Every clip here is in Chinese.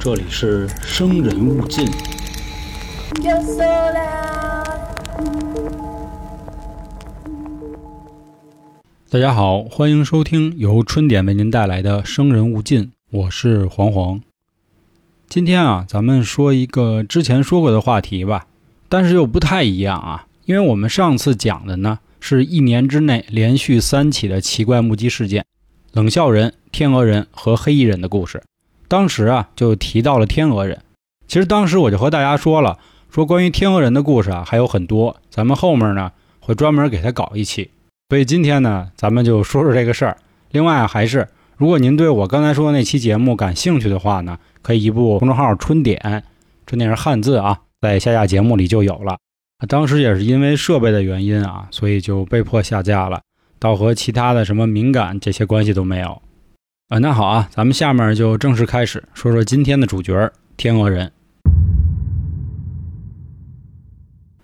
这里是生人勿近。大家好，欢迎收听由春点为您带来的《生人勿近》，我是黄黄。今天啊，咱们说一个之前说过的话题吧，但是又不太一样啊，因为我们上次讲的呢，是一年之内连续三起的奇怪目击事件——冷笑人、天鹅人和黑衣人的故事。当时啊，就提到了天鹅人。其实当时我就和大家说了，说关于天鹅人的故事啊还有很多，咱们后面呢会专门给他搞一期。所以今天呢，咱们就说说这个事儿。另外还是，如果您对我刚才说的那期节目感兴趣的话呢，可以移步公众号“春点”，春点是汉字啊，在下架节目里就有了。当时也是因为设备的原因啊，所以就被迫下架了，倒和其他的什么敏感这些关系都没有。啊，那好啊，咱们下面就正式开始说说今天的主角——天鹅人。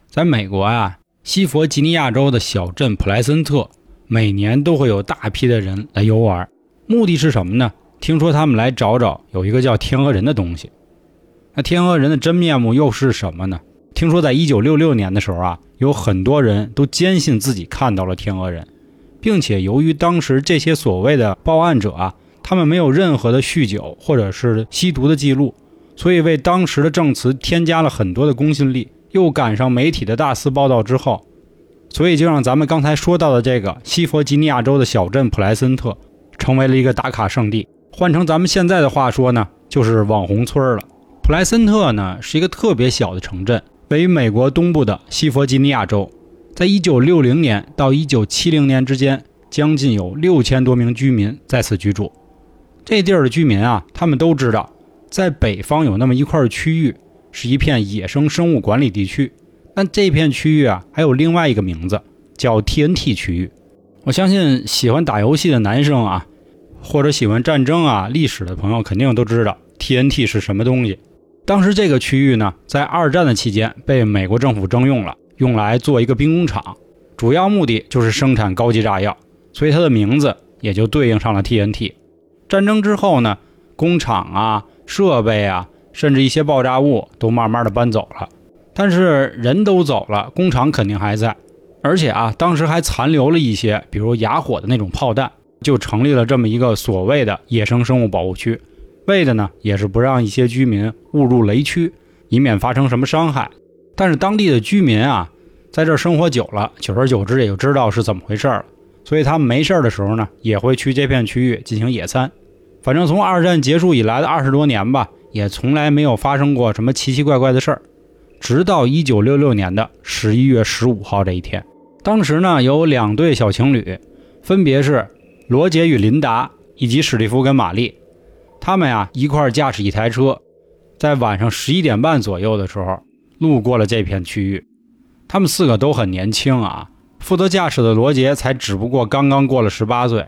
在美国啊，西弗吉尼亚州的小镇普莱森特，每年都会有大批的人来游玩，目的是什么呢？听说他们来找找有一个叫天鹅人的东西。那天鹅人的真面目又是什么呢？听说在1966年的时候啊，有很多人都坚信自己看到了天鹅人，并且由于当时这些所谓的报案者啊，他们没有任何的酗酒或者是吸毒的记录，所以为当时的证词添加了很多的公信力。又赶上媒体的大肆报道之后，所以就让咱们刚才说到的这个西弗吉尼亚州的小镇普莱森特，成为了一个打卡圣地。换成咱们现在的话说呢，就是网红村了。普莱森特呢是一个特别小的城镇，位于美国东部的西弗吉尼亚州。在1960年到1970年之间，将近有六千多名居民在此居住。这地儿的居民啊，他们都知道，在北方有那么一块区域。是一片野生生物管理地区，但这片区域啊还有另外一个名字，叫 TNT 区域。我相信喜欢打游戏的男生啊，或者喜欢战争啊、历史的朋友肯定都知道 TNT 是什么东西。当时这个区域呢，在二战的期间被美国政府征用了，用来做一个兵工厂，主要目的就是生产高级炸药，所以它的名字也就对应上了 TNT。战争之后呢，工厂啊、设备啊。甚至一些爆炸物都慢慢的搬走了，但是人都走了，工厂肯定还在，而且啊，当时还残留了一些，比如哑火的那种炮弹，就成立了这么一个所谓的野生生物保护区，为的呢也是不让一些居民误入雷区，以免发生什么伤害。但是当地的居民啊，在这生活久了，久而久之也就知道是怎么回事了，所以他们没事的时候呢，也会去这片区域进行野餐。反正从二战结束以来的二十多年吧。也从来没有发生过什么奇奇怪怪的事儿，直到一九六六年的十一月十五号这一天，当时呢有两对小情侣，分别是罗杰与琳达以及史蒂夫跟玛丽，他们呀一块驾驶一台车，在晚上十一点半左右的时候路过了这片区域。他们四个都很年轻啊，负责驾驶的罗杰才只不过刚刚过了十八岁。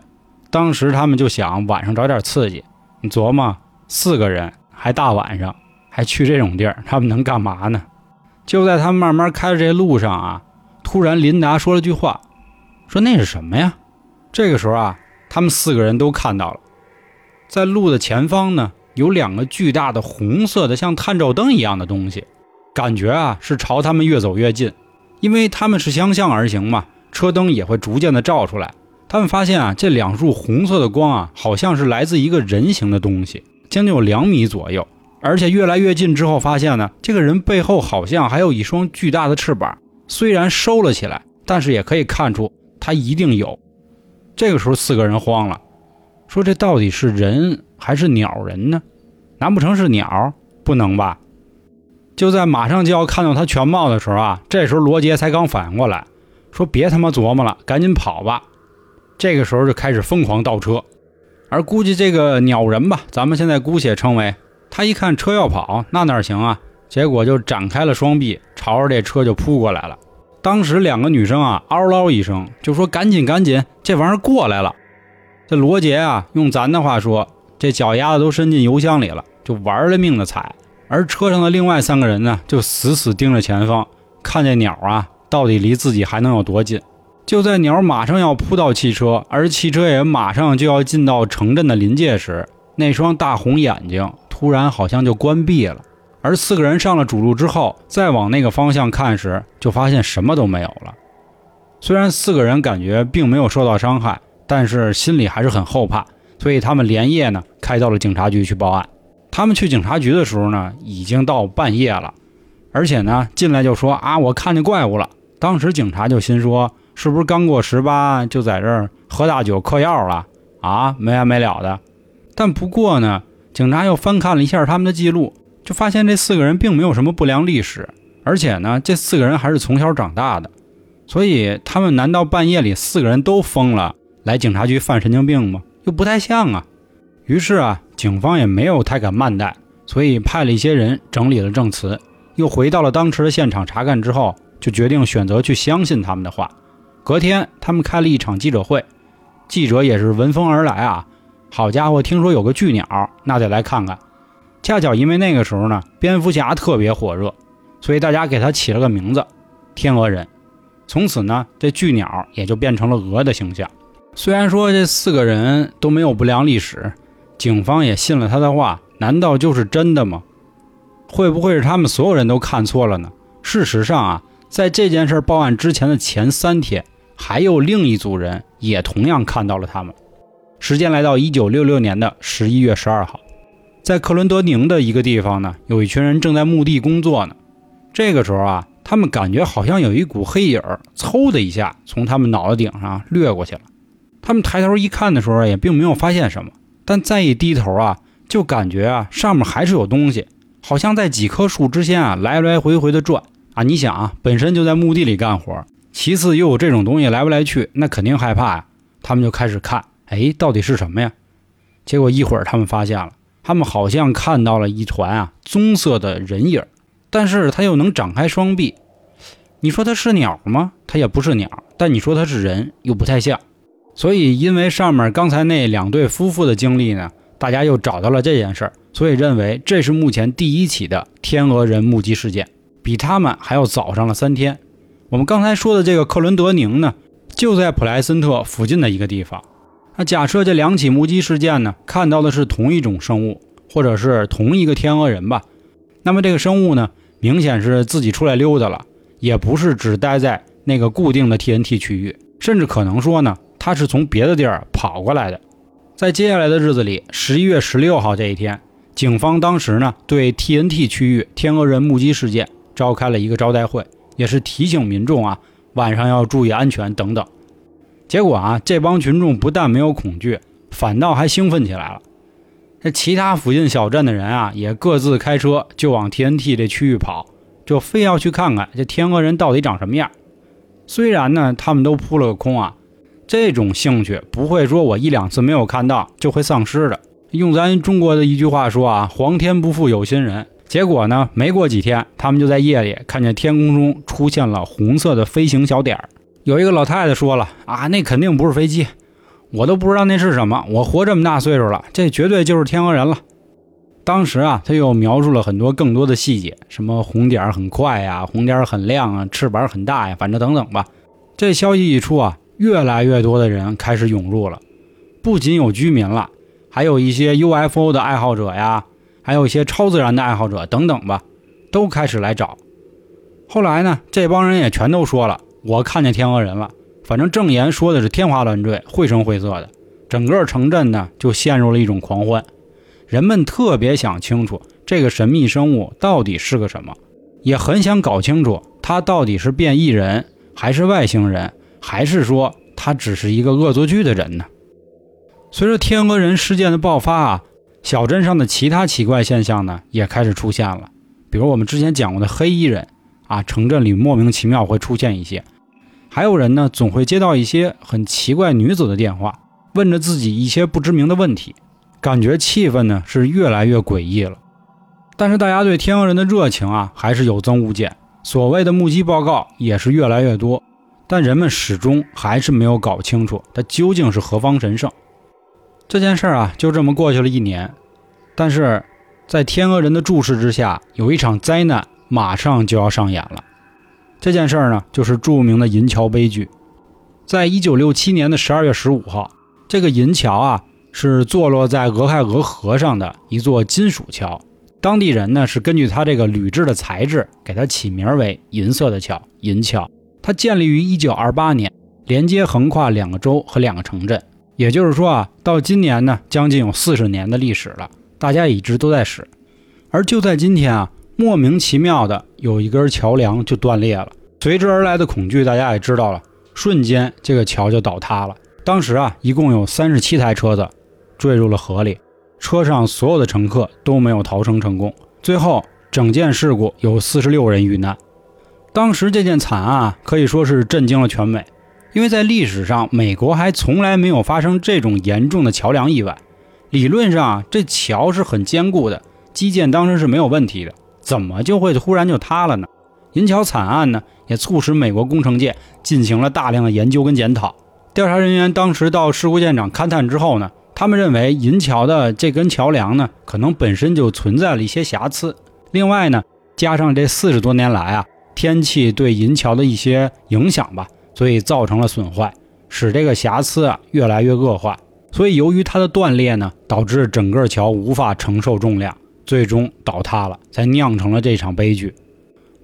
当时他们就想晚上找点刺激，你琢磨四个人。还大晚上还去这种地儿，他们能干嘛呢？就在他们慢慢开的这路上啊，突然琳达说了句话，说那是什么呀？这个时候啊，他们四个人都看到了，在路的前方呢，有两个巨大的红色的像探照灯一样的东西，感觉啊是朝他们越走越近，因为他们是相向而行嘛，车灯也会逐渐的照出来。他们发现啊，这两束红色的光啊，好像是来自一个人形的东西。将近有两米左右，而且越来越近之后，发现呢，这个人背后好像还有一双巨大的翅膀，虽然收了起来，但是也可以看出他一定有。这个时候，四个人慌了，说这到底是人还是鸟人呢？难不成是鸟？不能吧？就在马上就要看到他全貌的时候啊，这时候罗杰才刚反应过来，说别他妈琢磨了，赶紧跑吧。这个时候就开始疯狂倒车。而估计这个鸟人吧，咱们现在姑且称为他。一看车要跑，那哪行啊？结果就展开了双臂，朝着这车就扑过来了。当时两个女生啊，嗷唠一声，就说：“赶紧赶紧，这玩意儿过来了！”这罗杰啊，用咱的话说，这脚丫子都伸进油箱里了，就玩了命的踩。而车上的另外三个人呢，就死死盯着前方，看这鸟啊，到底离自己还能有多近。就在鸟马上要扑到汽车，而汽车也马上就要进到城镇的临界时，那双大红眼睛突然好像就关闭了。而四个人上了主路之后，再往那个方向看时，就发现什么都没有了。虽然四个人感觉并没有受到伤害，但是心里还是很后怕，所以他们连夜呢开到了警察局去报案。他们去警察局的时候呢，已经到半夜了，而且呢进来就说啊，我看见怪物了。当时警察就心说，是不是刚过十八就在这儿喝大酒嗑药了啊？没完没了的。但不过呢，警察又翻看了一下他们的记录，就发现这四个人并没有什么不良历史，而且呢，这四个人还是从小长大的。所以他们难道半夜里四个人都疯了来警察局犯神经病吗？又不太像啊。于是啊，警方也没有太敢慢待，所以派了一些人整理了证词，又回到了当时的现场查看之后，就决定选择去相信他们的话。隔天，他们开了一场记者会，记者也是闻风而来啊。好家伙，听说有个巨鸟，那得来看看。恰巧因为那个时候呢，蝙蝠侠特别火热，所以大家给他起了个名字——天鹅人。从此呢，这巨鸟也就变成了鹅的形象。虽然说这四个人都没有不良历史，警方也信了他的话，难道就是真的吗？会不会是他们所有人都看错了呢？事实上啊，在这件事报案之前的前三天，还有另一组人也同样看到了他们。时间来到一九六六年的十一月十二号，在克伦德宁的一个地方呢，有一群人正在墓地工作呢。这个时候啊。他们感觉好像有一股黑影儿，嗖的一下从他们脑袋顶上掠过去了。他们抬头一看的时候，也并没有发现什么，但再一低头啊，就感觉啊上面还是有东西，好像在几棵树之间啊来来回回的转啊。你想啊，本身就在墓地里干活，其次又有这种东西来不来去，那肯定害怕呀。他们就开始看，哎，到底是什么呀？结果一会儿他们发现了，他们好像看到了一团啊棕色的人影。但是它又能展开双臂，你说它是鸟吗？它也不是鸟。但你说它是人，又不太像。所以，因为上面刚才那两对夫妇的经历呢，大家又找到了这件事儿，所以认为这是目前第一起的天鹅人目击事件，比他们还要早上了三天。我们刚才说的这个克伦德宁呢，就在普莱森特附近的一个地方。那假设这两起目击事件呢，看到的是同一种生物，或者是同一个天鹅人吧？那么这个生物呢？明显是自己出来溜达了，也不是只待在那个固定的 TNT 区域，甚至可能说呢，他是从别的地儿跑过来的。在接下来的日子里，十一月十六号这一天，警方当时呢对 TNT 区域天鹅人目击事件召开了一个招待会，也是提醒民众啊晚上要注意安全等等。结果啊，这帮群众不但没有恐惧，反倒还兴奋起来了。这其他附近小镇的人啊，也各自开车就往 TNT 这区域跑，就非要去看看这天鹅人到底长什么样。虽然呢，他们都扑了个空啊，这种兴趣不会说我一两次没有看到就会丧失的。用咱中国的一句话说啊，“皇天不负有心人”。结果呢，没过几天，他们就在夜里看见天空中出现了红色的飞行小点儿。有一个老太太说了啊，那肯定不是飞机。我都不知道那是什么。我活这么大岁数了，这绝对就是天鹅人了。当时啊，他又描述了很多更多的细节，什么红点很快呀，红点很亮啊，翅膀很大呀，反正等等吧。这消息一出啊，越来越多的人开始涌入了，不仅有居民了，还有一些 UFO 的爱好者呀，还有一些超自然的爱好者等等吧，都开始来找。后来呢，这帮人也全都说了，我看见天鹅人了。反正证言说的是天花乱坠、绘声绘色的，整个城镇呢就陷入了一种狂欢。人们特别想清楚这个神秘生物到底是个什么，也很想搞清楚它到底是变异人，还是外星人，还是说它只是一个恶作剧的人呢？随着天鹅人事件的爆发啊，小镇上的其他奇怪现象呢也开始出现了，比如我们之前讲过的黑衣人啊，城镇里莫名其妙会出现一些。还有人呢，总会接到一些很奇怪女子的电话，问着自己一些不知名的问题，感觉气氛呢是越来越诡异了。但是大家对天鹅人的热情啊，还是有增无减，所谓的目击报告也是越来越多，但人们始终还是没有搞清楚它究竟是何方神圣。这件事儿啊，就这么过去了一年，但是在天鹅人的注视之下，有一场灾难马上就要上演了。这件事儿呢，就是著名的银桥悲剧。在一九六七年的十二月十五号，这个银桥啊是坐落在俄亥俄河上的一座金属桥。当地人呢是根据它这个铝制的材质，给它起名为“银色的桥”银桥。它建立于1928年，连接横跨两个州和两个城镇。也就是说啊，到今年呢，将近有四十年的历史了，大家一直都在使。而就在今天啊，莫名其妙的有一根桥梁就断裂了，随之而来的恐惧大家也知道了，瞬间这个桥就倒塌了。当时啊，一共有三十七台车子坠入了河里，车上所有的乘客都没有逃生成功。最后，整件事故有四十六人遇难。当时这件惨案可以说是震惊了全美。因为在历史上，美国还从来没有发生这种严重的桥梁意外。理论上啊，这桥是很坚固的，基建当时是没有问题的，怎么就会突然就塌了呢？银桥惨案呢，也促使美国工程界进行了大量的研究跟检讨。调查人员当时到事故现场勘探之后呢，他们认为银桥的这根桥梁呢，可能本身就存在了一些瑕疵。另外呢，加上这四十多年来啊，天气对银桥的一些影响吧。所以造成了损坏，使这个瑕疵啊越来越恶化。所以由于它的断裂呢，导致整个桥无法承受重量，最终倒塌了，才酿成了这场悲剧。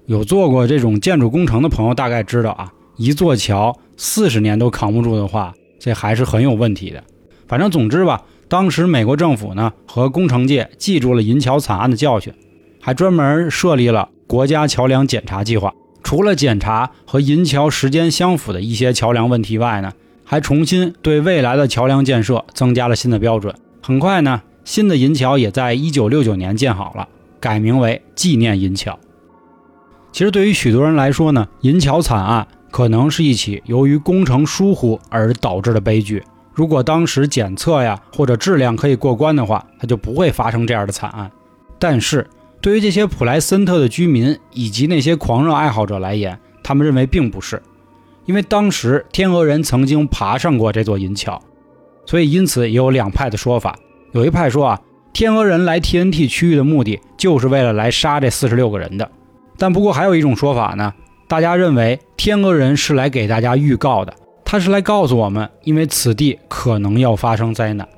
有做过这种建筑工程的朋友大概知道啊，一座桥四十年都扛不住的话，这还是很有问题的。反正总之吧，当时美国政府呢和工程界记住了银桥惨案的教训，还专门设立了国家桥梁检查计划。除了检查和银桥时间相符的一些桥梁问题外呢，还重新对未来的桥梁建设增加了新的标准。很快呢，新的银桥也在1969年建好了，改名为纪念银桥。其实对于许多人来说呢，银桥惨案可能是一起由于工程疏忽而导致的悲剧。如果当时检测呀或者质量可以过关的话，它就不会发生这样的惨案。但是。对于这些普莱森特的居民以及那些狂热爱好者来言，他们认为并不是，因为当时天鹅人曾经爬上过这座银桥，所以因此也有两派的说法。有一派说啊，天鹅人来 TNT 区域的目的就是为了来杀这四十六个人的。但不过还有一种说法呢，大家认为天鹅人是来给大家预告的，他是来告诉我们，因为此地可能要发生灾难。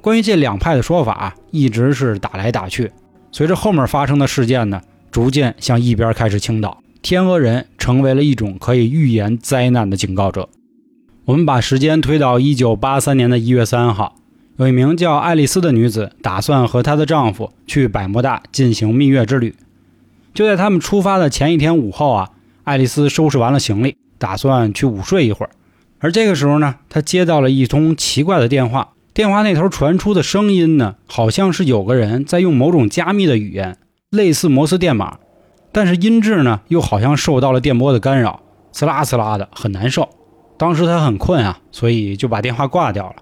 关于这两派的说法，一直是打来打去。随着后面发生的事件呢，逐渐向一边开始倾倒，天鹅人成为了一种可以预言灾难的警告者。我们把时间推到一九八三年的一月三号，有一名叫爱丽丝的女子打算和她的丈夫去百慕大进行蜜月之旅。就在他们出发的前一天午后啊，爱丽丝收拾完了行李，打算去午睡一会儿。而这个时候呢，她接到了一通奇怪的电话。电话那头传出的声音呢，好像是有个人在用某种加密的语言，类似摩斯电码，但是音质呢又好像受到了电波的干扰，呲啦呲啦的，很难受。当时他很困啊，所以就把电话挂掉了。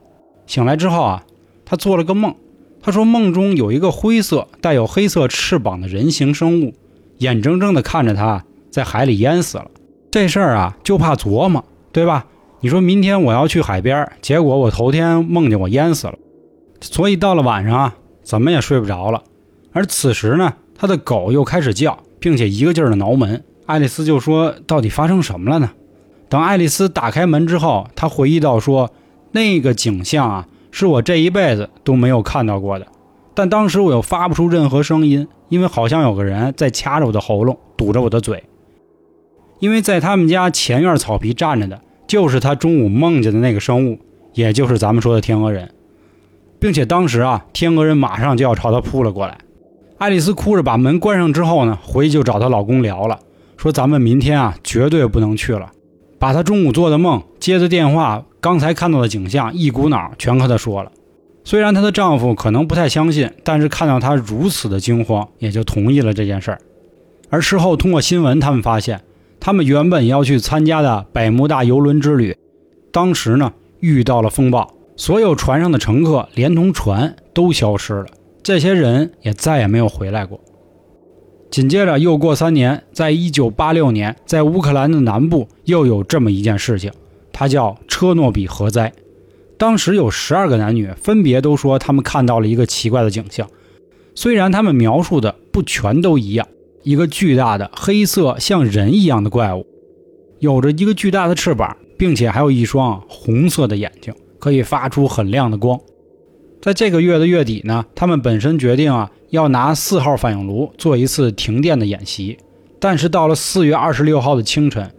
醒来之后啊，他做了个梦，他说梦中有一个灰色带有黑色翅膀的人形生物，眼睁睁地看着他在海里淹死了。这事儿啊，就怕琢磨，对吧？你说明天我要去海边，结果我头天梦见我淹死了，所以到了晚上啊，怎么也睡不着了。而此时呢，他的狗又开始叫，并且一个劲儿的挠门。爱丽丝就说：“到底发生什么了呢？”等爱丽丝打开门之后，她回忆到说：“那个景象啊，是我这一辈子都没有看到过的。但当时我又发不出任何声音，因为好像有个人在掐着我的喉咙，堵着我的嘴。因为在他们家前院草皮站着的。”就是他中午梦见的那个生物，也就是咱们说的天鹅人，并且当时啊，天鹅人马上就要朝他扑了过来。爱丽丝哭着把门关上之后呢，回去就找她老公聊了，说咱们明天啊绝对不能去了，把她中午做的梦、接的电话、刚才看到的景象一股脑全和她说了。虽然她的丈夫可能不太相信，但是看到她如此的惊慌，也就同意了这件事儿。而事后通过新闻，他们发现。他们原本要去参加的百慕大游轮之旅，当时呢遇到了风暴，所有船上的乘客连同船都消失了，这些人也再也没有回来过。紧接着又过三年，在一九八六年，在乌克兰的南部又有这么一件事情，它叫车诺比核灾。当时有十二个男女分别都说他们看到了一个奇怪的景象，虽然他们描述的不全都一样。一个巨大的黑色像人一样的怪物，有着一个巨大的翅膀，并且还有一双红色的眼睛，可以发出很亮的光。在这个月的月底呢，他们本身决定啊要拿四号反应炉做一次停电的演习，但是到了四月二十六号的清晨，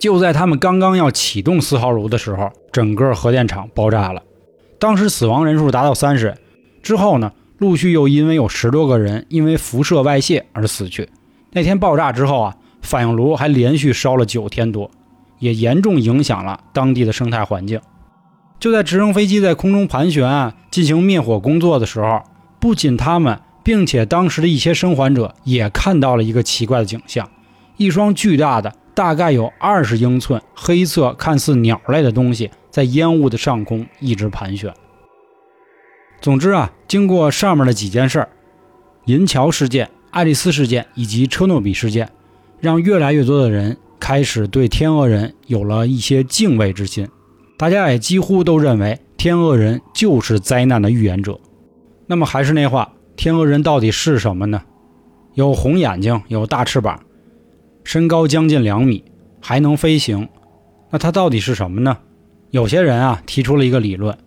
就在他们刚刚要启动四号炉的时候，整个核电厂爆炸了，当时死亡人数达到三十人。之后呢，陆续又因为有十多个人因为辐射外泄而死去。那天爆炸之后啊，反应炉还连续烧了九天多，也严重影响了当地的生态环境。就在直升飞机在空中盘旋啊，进行灭火工作的时候，不仅他们，并且当时的一些生还者也看到了一个奇怪的景象：一双巨大的、大概有二十英寸、黑色、看似鸟类的东西在烟雾的上空一直盘旋。总之啊，经过上面的几件事儿，银桥事件、爱丽丝事件以及车诺比事件，让越来越多的人开始对天鹅人有了一些敬畏之心。大家也几乎都认为天鹅人就是灾难的预言者。那么还是那话，天鹅人到底是什么呢？有红眼睛，有大翅膀，身高将近两米，还能飞行。那它到底是什么呢？有些人啊提出了一个理论，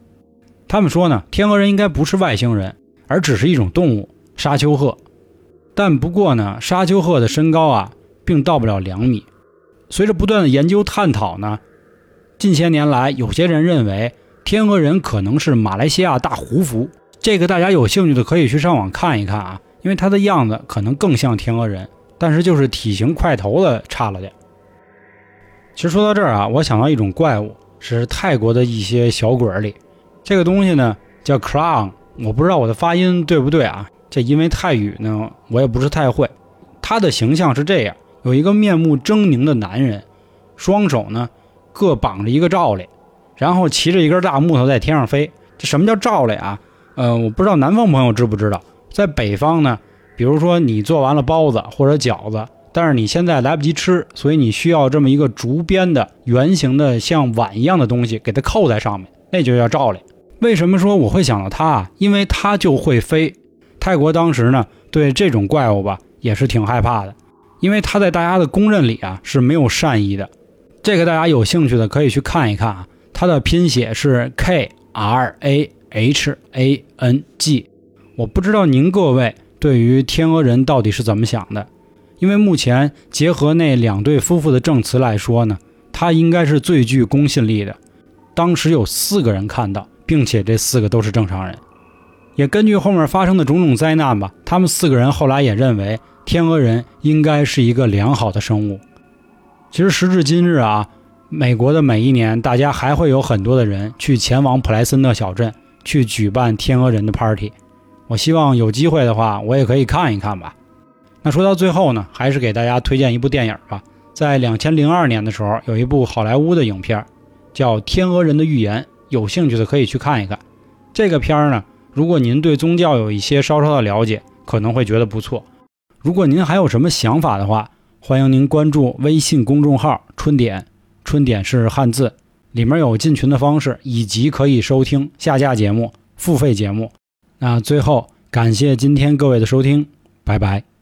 他们说呢，天鹅人应该不是外星人，而只是一种动物——沙丘鹤。但不过呢，沙丘鹤的身高啊并到不了两米。随着不断的研究探讨呢。近些年来，有些人认为天鹅人可能是马来西亚大胡蝠。这个大家有兴趣的可以去上网看一看啊，因为它的样子可能更像天鹅人，但是就是体型块头的差了点。其实说到这儿啊，我想到一种怪物，是泰国的一些小鬼里，这个东西呢叫 clown，我不知道我的发音对不对啊？这因为泰语呢，我也不是太会。他的形象是这样：有一个面目狰狞的男人，双手呢。各绑着一个罩里，然后骑着一根大木头在天上飞。这什么叫罩里啊？呃，我不知道南方朋友知不知道。在北方呢，比如说你做完了包子或者饺子，但是你现在来不及吃，所以你需要这么一个竹编的圆形的像碗一样的东西给它扣在上面，那就叫罩里。为什么说我会想到它啊？因为它就会飞。泰国当时呢，对这种怪物吧也是挺害怕的，因为它在大家的公认里啊是没有善意的。这个大家有兴趣的可以去看一看啊，它的拼写是 K R A H A N G。我不知道您各位对于天鹅人到底是怎么想的，因为目前结合那两对夫妇的证词来说呢，它应该是最具公信力的。当时有四个人看到，并且这四个都是正常人。也根据后面发生的种种灾难吧，他们四个人后来也认为天鹅人应该是一个良好的生物。其实时至今日啊，美国的每一年，大家还会有很多的人去前往普莱森特小镇去举办天鹅人的 party。我希望有机会的话，我也可以看一看吧。那说到最后呢，还是给大家推荐一部电影吧。在两千零二年的时候，有一部好莱坞的影片，叫《天鹅人的预言》，有兴趣的可以去看一看。这个片儿呢，如果您对宗教有一些稍稍的了解，可能会觉得不错。如果您还有什么想法的话，欢迎您关注微信公众号“春点”，春点是汉字，里面有进群的方式，以及可以收听下架节目、付费节目。那最后，感谢今天各位的收听，拜拜。